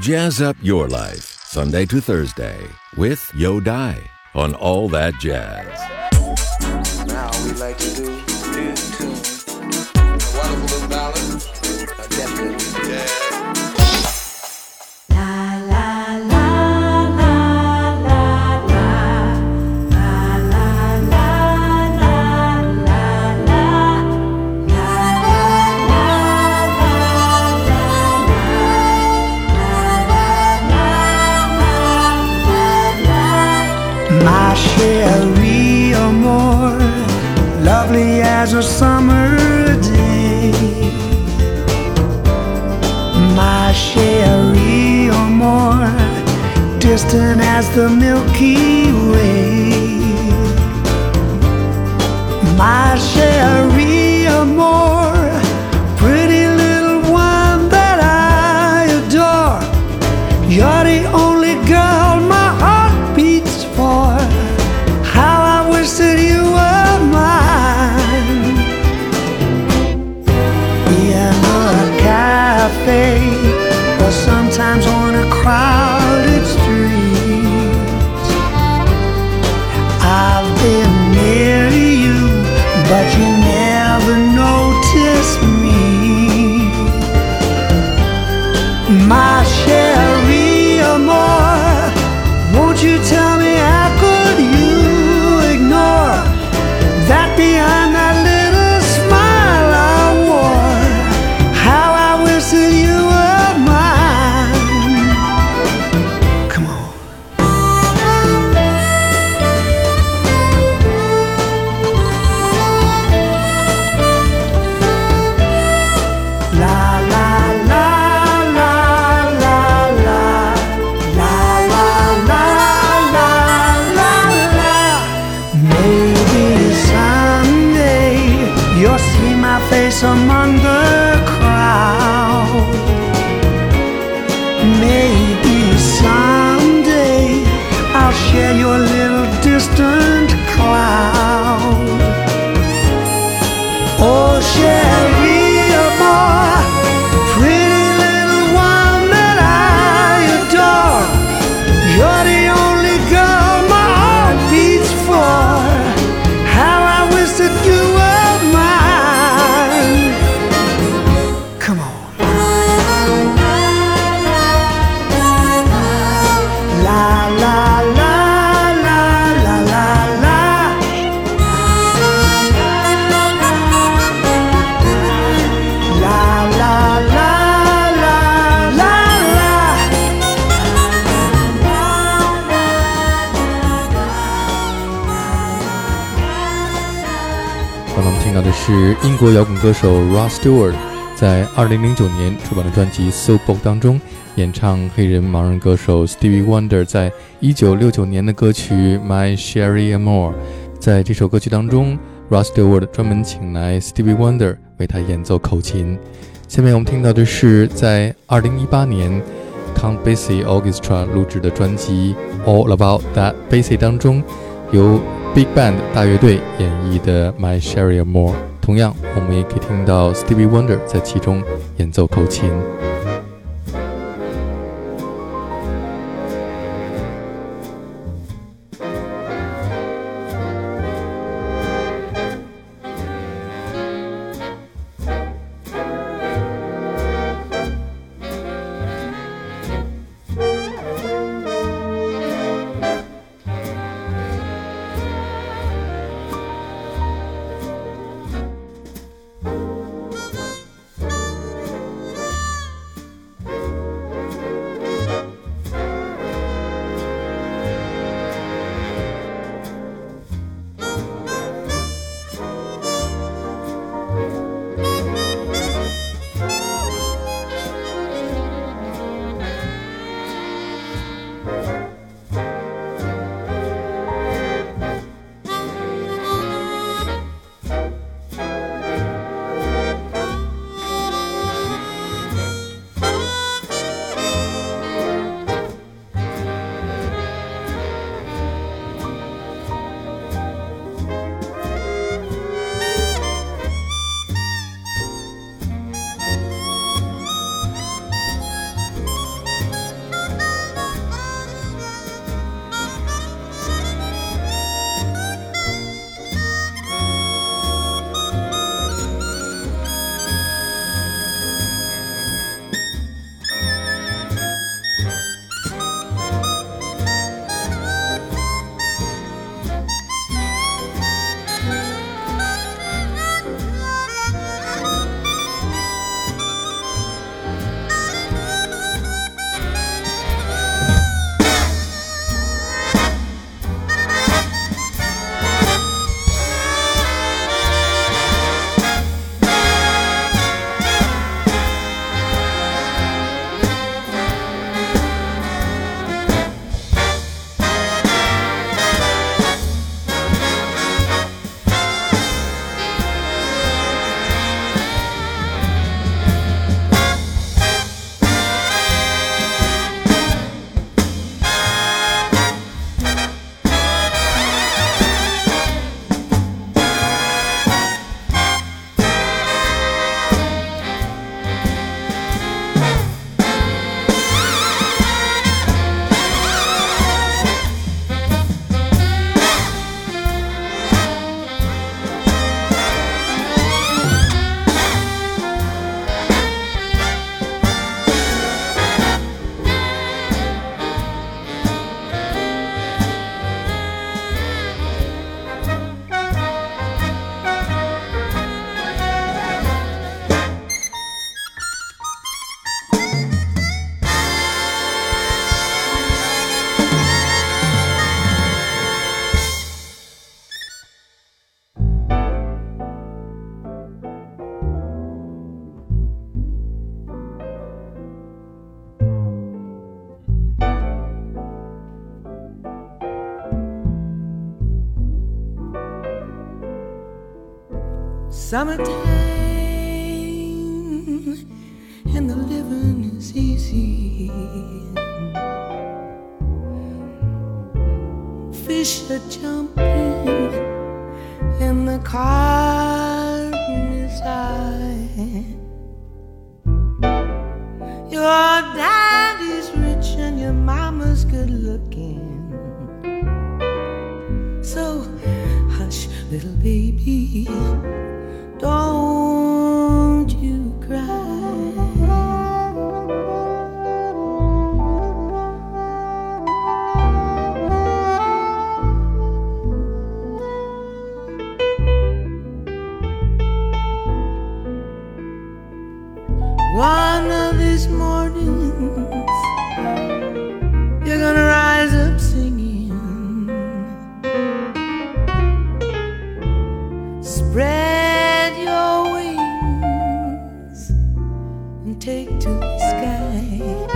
Jazz up your life, Sunday to Thursday, with Yo Dai on All That Jazz. As a summer day. My Cherie Amour distant as the Milky Way. My Cherie Amour, pretty 英国摇滚歌手 Ross Stewart 在2009年出版的专辑《So Book》当中演唱黑人盲人歌手 Stevie Wonder 在1969年的歌曲《My Sherry Amore》。在这首歌曲当中，Ross Stewart 专门请来 Stevie Wonder 为他演奏口琴。下面我们听到的是在2018年 Count Basie Orchestra 录制的专辑《All About That Basie》当中，由 Big Band 大乐队演绎的《My Sherry Amore》。同样，我们也可以听到 Stevie Wonder 在其中演奏口琴。Summertime and the living is easy. Fish are jumping and the cotton is high. Your daddy's rich and your mama's good looking. So hush, little baby, don't sky.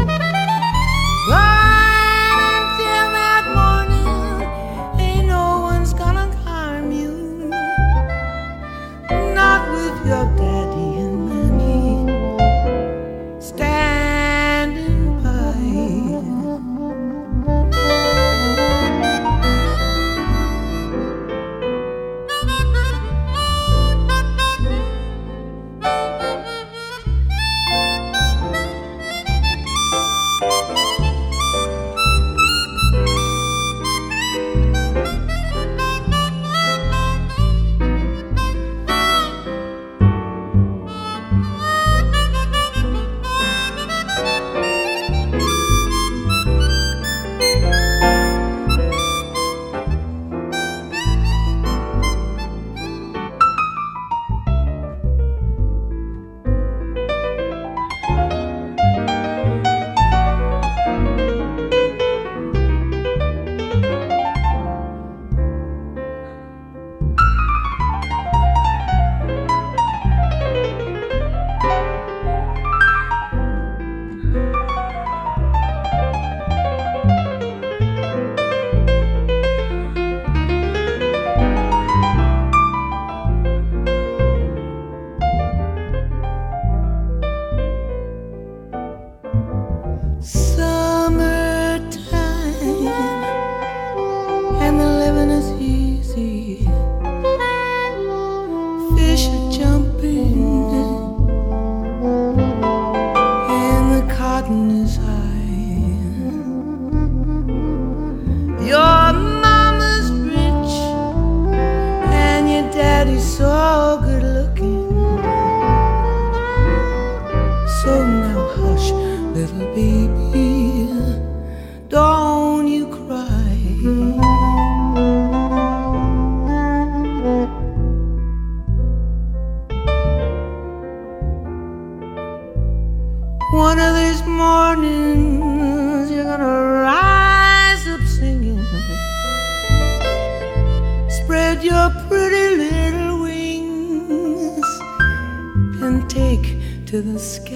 To the sky.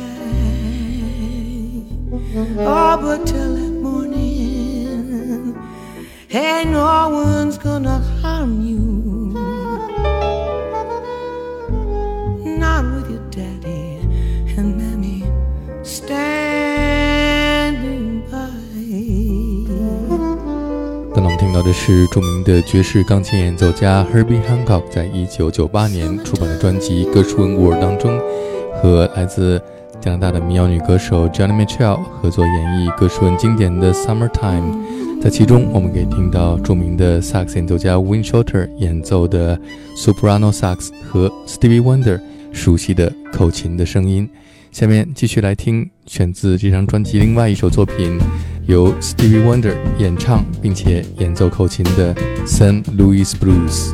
Oh, but till that morning, hey, no one's gonna harm you. Not with your daddy and mammy standing by. 刚刚我们听到的是著名的爵士钢琴演奏家 Herbie Hancock 在一九九八年出版的专辑《歌书文物》当中，和来自加拿大的民谣女歌手 Johnny Mitchell 合作演绎歌诗文经典的《Summertime》。在其中，我们可以听到著名的萨克斯演奏家 Win Shorter 演奏的 soprano sax 和 Stevie Wonder 熟悉的口琴的声音。下面继续来听选自这张专辑另外一首作品，由 Stevie Wonder 演唱并且演奏口琴的《San Luis Blues》。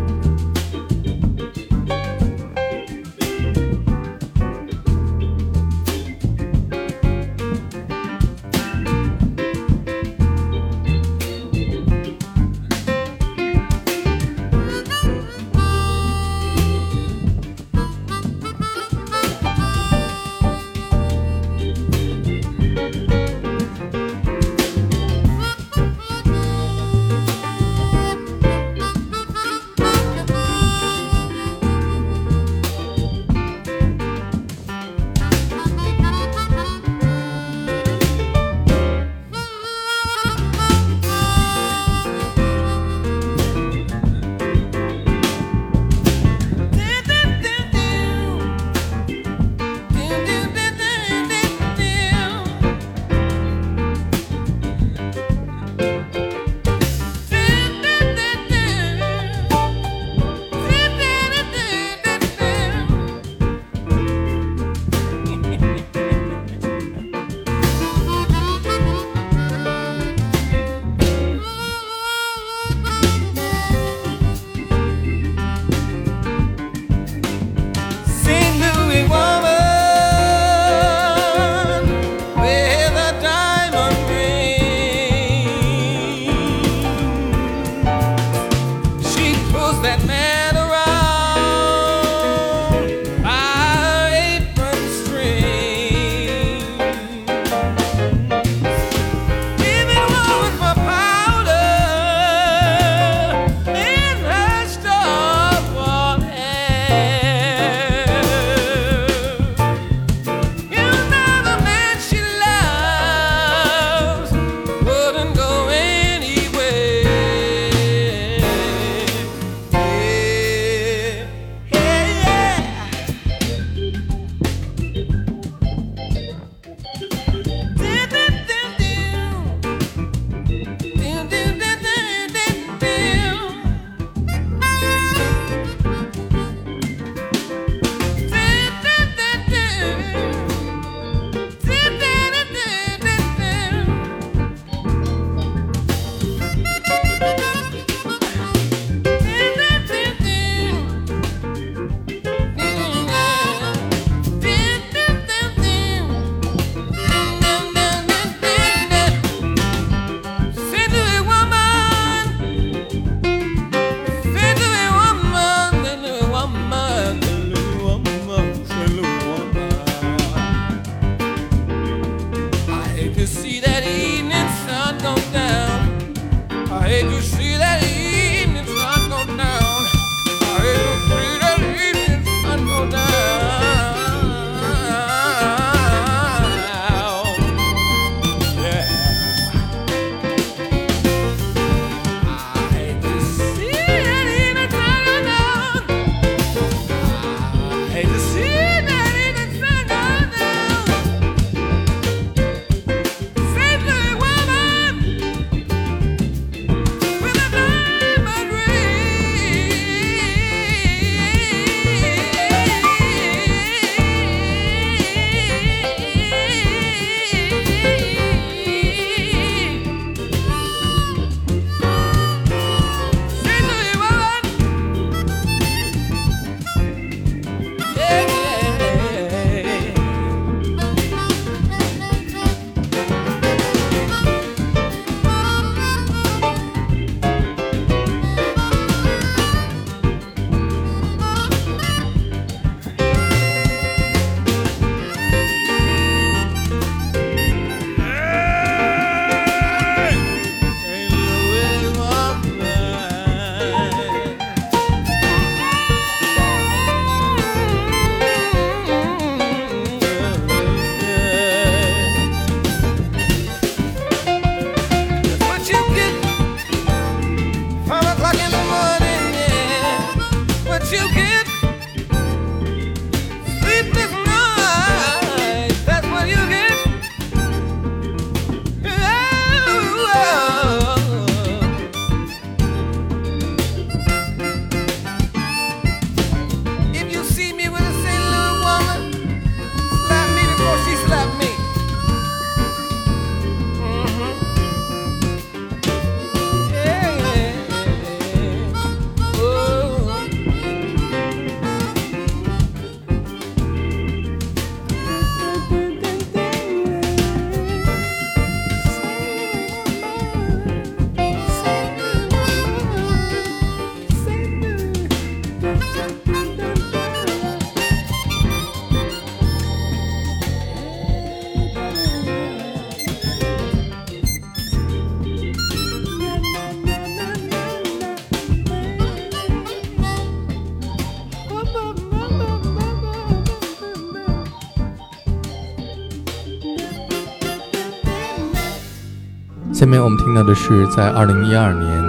面我们听到的是在2012年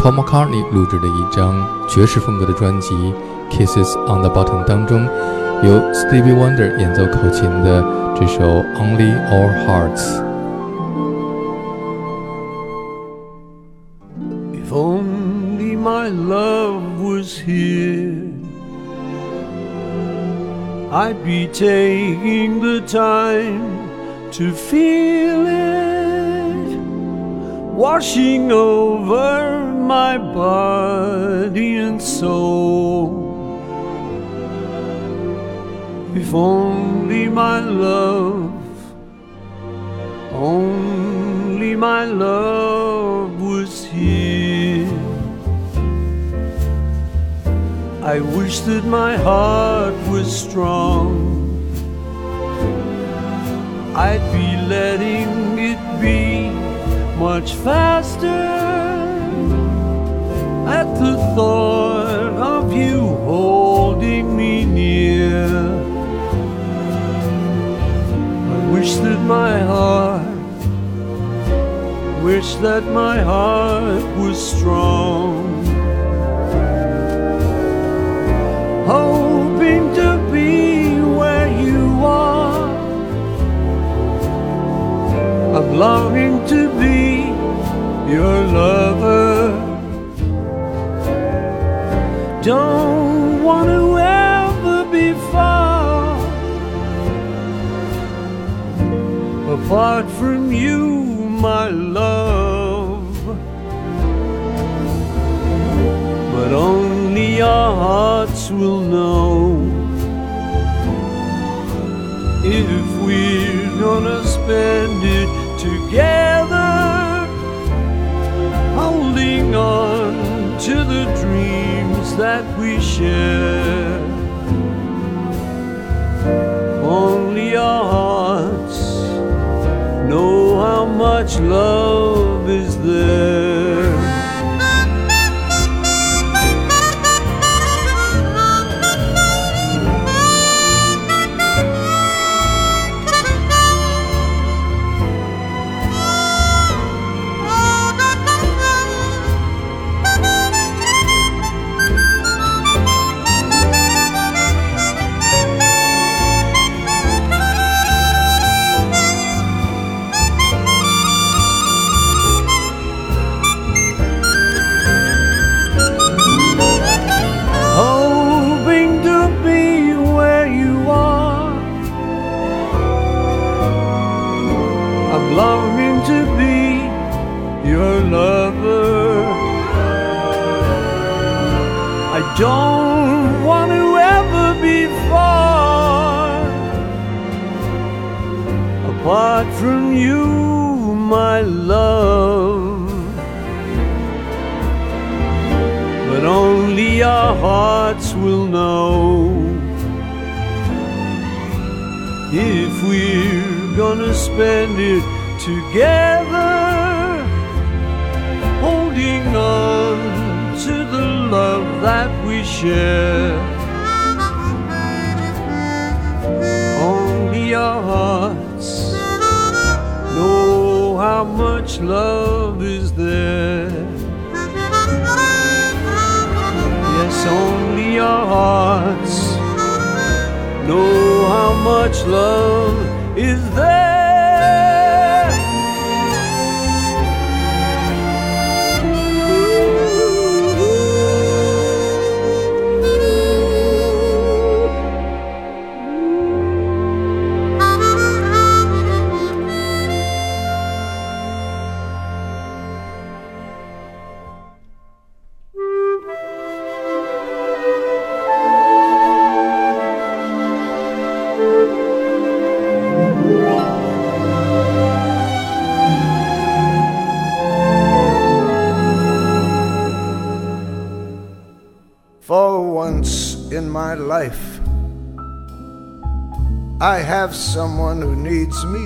Paul McCartney 录制的一张爵士风格的专辑《Kisses on the Bottom》当中，由 Stevie Wonder 演奏口琴的这首《Only Our Hearts》。If only my love was here, I'd be taking the time to feel it washing over my body and soul. If only my love, only my love was here. I wish that my heart was strong. I'd be letting much faster at the thought of you holding me near. I wish that my heart, wish that my heart was strong. Hoping to longing to be your lover. Don't want to ever be far apart from you, my love. But only our hearts will know if we're gonna spend it together, holding on to the dreams that we share. Only our hearts know how much love is there. Don't want to ever be far apart from you, my love. but only our hearts will know if we're gonna spend it together, holding on to the love that share. Only our hearts know how much love is there. Yes, only our hearts know how much love is there. Life, I have someone who needs me,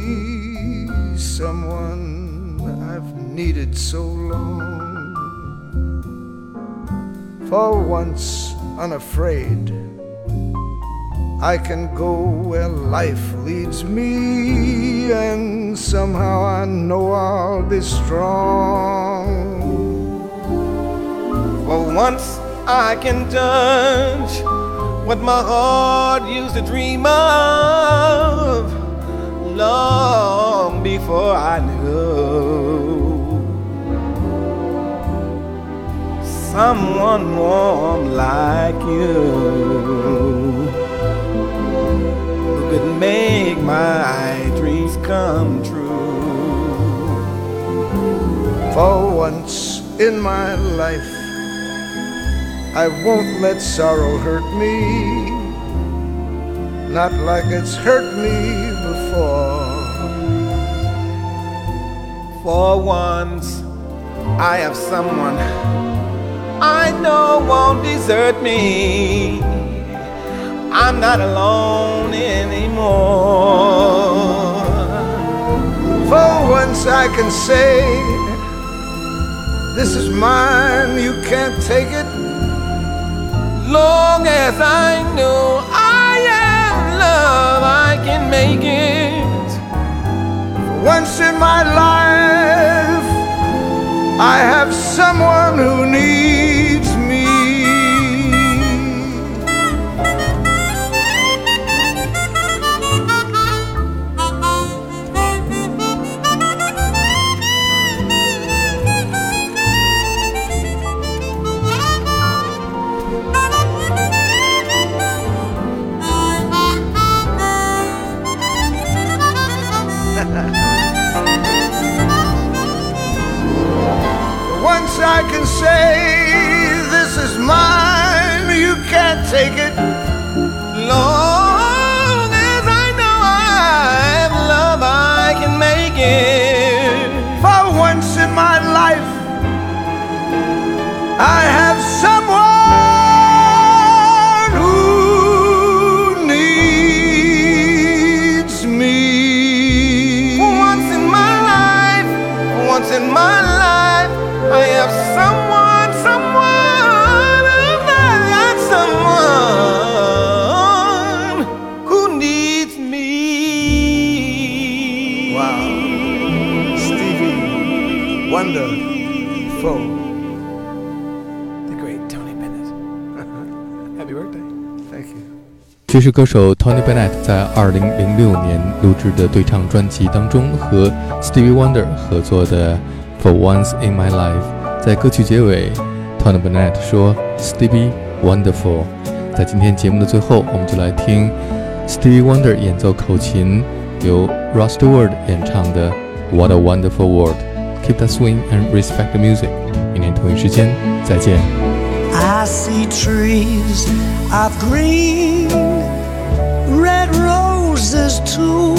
someone I've needed so long. For once unafraid, I can go where life leads me, and somehow I know I'll be strong. For once I can touch what my heart used to dream of long before I knew someone warm like you who could make my dreams come true. For once in my life, I won't let sorrow hurt me, not like it's hurt me before. For once, I have someone I know won't desert me. I'm not alone anymore. For once, I can say, This is mine, you can't take it. Long as I know I am love, I can make it. Once in my life, I have someone who needs Wow. Stevie Wonderful. The great Tony Bennett. Happy birthday. Thank you. 这是歌手 Tony Bennett 在2006年录制的对唱专辑当中和 Stevie Wonder 合作的 For Once in My Life。在歌曲结尾，Tony Bennett 说 Stevie Wonderful。在今天节目的最后，我们就来听 Stevie Wonder 演奏口琴，由 Rod Stewart 演唱的 What a Wonderful World。Keep that swing and respect the music。明天同一时间再见。 I see trees of green, red roses too.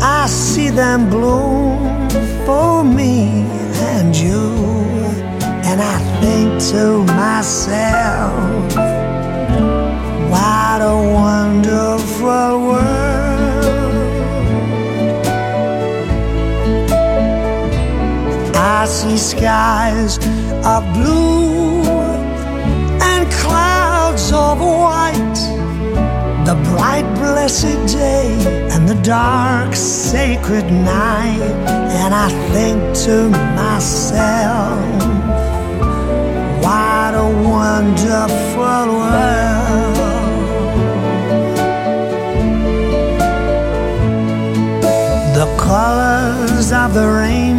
I see them bloom for me and you. And I think to myself, Skies of blue and clouds of white. The bright, blessed day and the dark, sacred night. And I think to myself, what a wonderful world. The colors of the rainbow,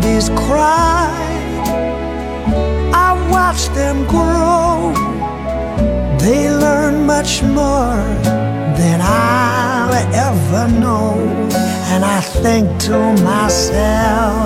much more than I'll ever know. And I think to myself,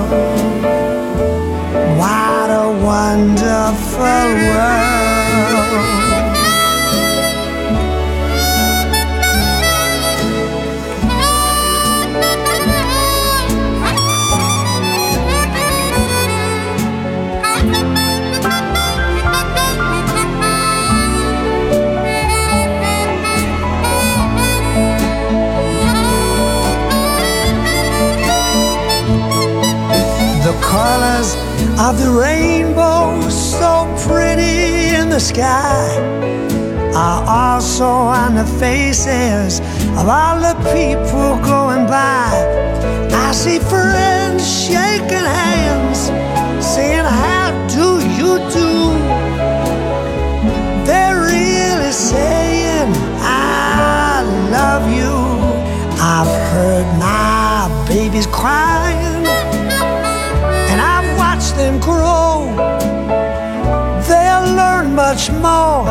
of the rainbow so pretty in the sky are also on the faces of all the people going by. I see friends shaking hands, saying, How do you do? They're really saying, I love you. I've heard my babies crying them grow. They'll learn much more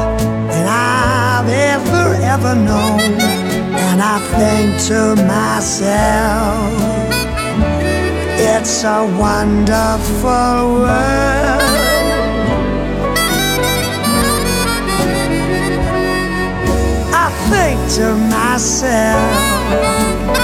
than I've ever, ever known. And I think to myself, it's a wonderful world. I think to myself,